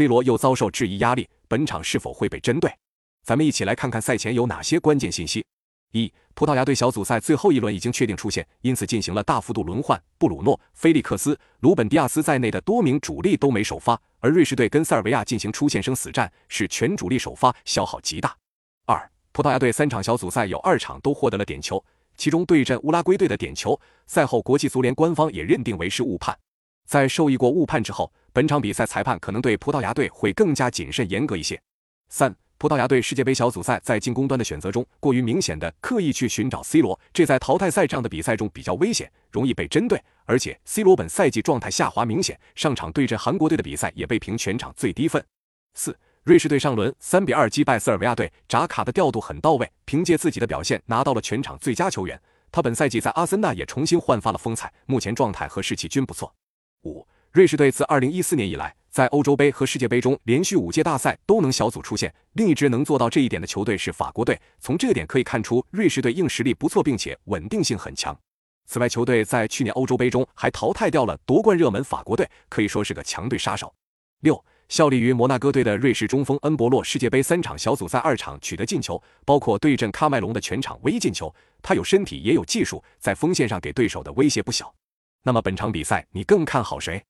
，C 罗又遭受质疑压力，本场是否会被针对？咱们一起来看看赛前有哪些关键信息。一、葡萄牙队小组赛最后一轮已经确定出线，因此进行了大幅度轮换，布鲁诺、菲利克斯、鲁本迪亚斯在内的多名主力都没首发，而瑞士队跟塞尔维亚进行出线生死战，是全主力首发，消耗极大。二、葡萄牙队三场小组赛有二场都获得了点球，其中对阵乌拉圭队的点球，赛后国际足联官方也认定为是误判。在受益过误判之后，本场比赛裁判可能对葡萄牙队会更加谨慎严格一些。三。葡萄牙队世界杯小组赛在进攻端的选择中过于明显的刻意去寻找 C 罗，这在淘汰赛这样的比赛中比较危险，容易被针对。而且 C 罗本赛季状态下滑明显，上场对阵韩国队的比赛也被评全场最低分。四，瑞士队上轮三比二击败塞尔维亚队，扎卡的调度很到位，凭借自己的表现拿到了全场最佳球员。他本赛季在阿森纳也重新焕发了风采，目前状态和士气均不错。五，瑞士队自二零一四年以来。在欧洲杯和世界杯中，连续五届大赛都能小组出线。另一支能做到这一点的球队是法国队。从这点可以看出，瑞士队硬实力不错，并且稳定性很强。此外，球队在去年欧洲杯中还淘汰掉了夺冠热门法国队，可以说是个强队杀手。六，效力于摩纳哥队的瑞士中锋恩博洛，世界杯三场小组赛二场取得进球，包括对阵喀麦隆的全场唯一进球。他有身体，也有技术，在锋线上给对手的威胁不小。那么本场比赛你更看好谁？